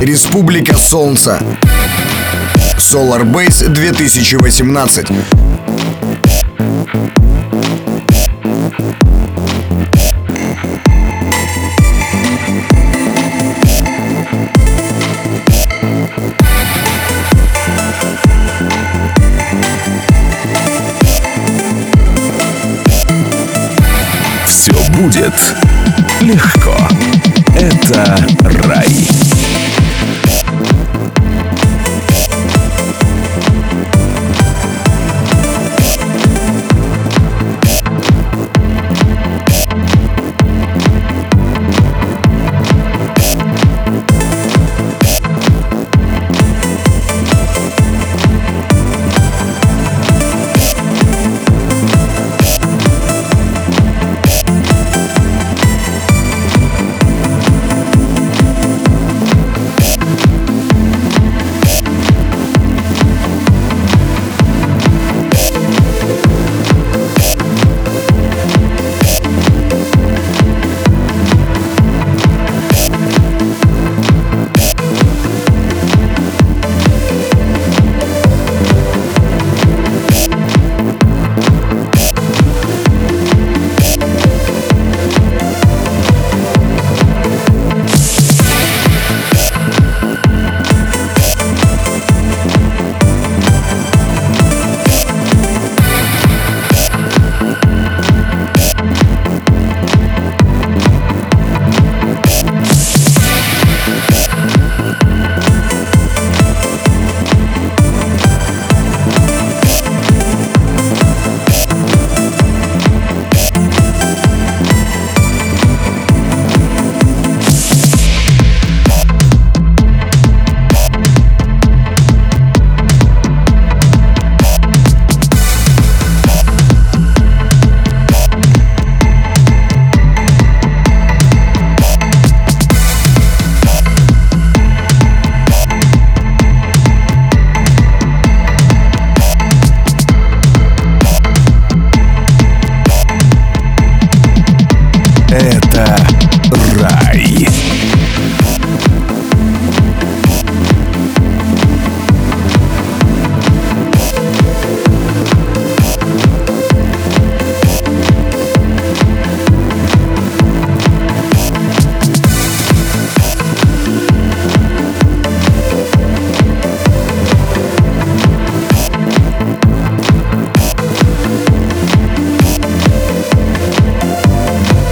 Республика Солнца. Solar Base 2018. Все будет легко. Это рай. Это рай.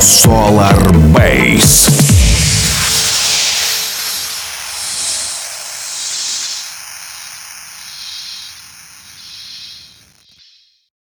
Solar Base.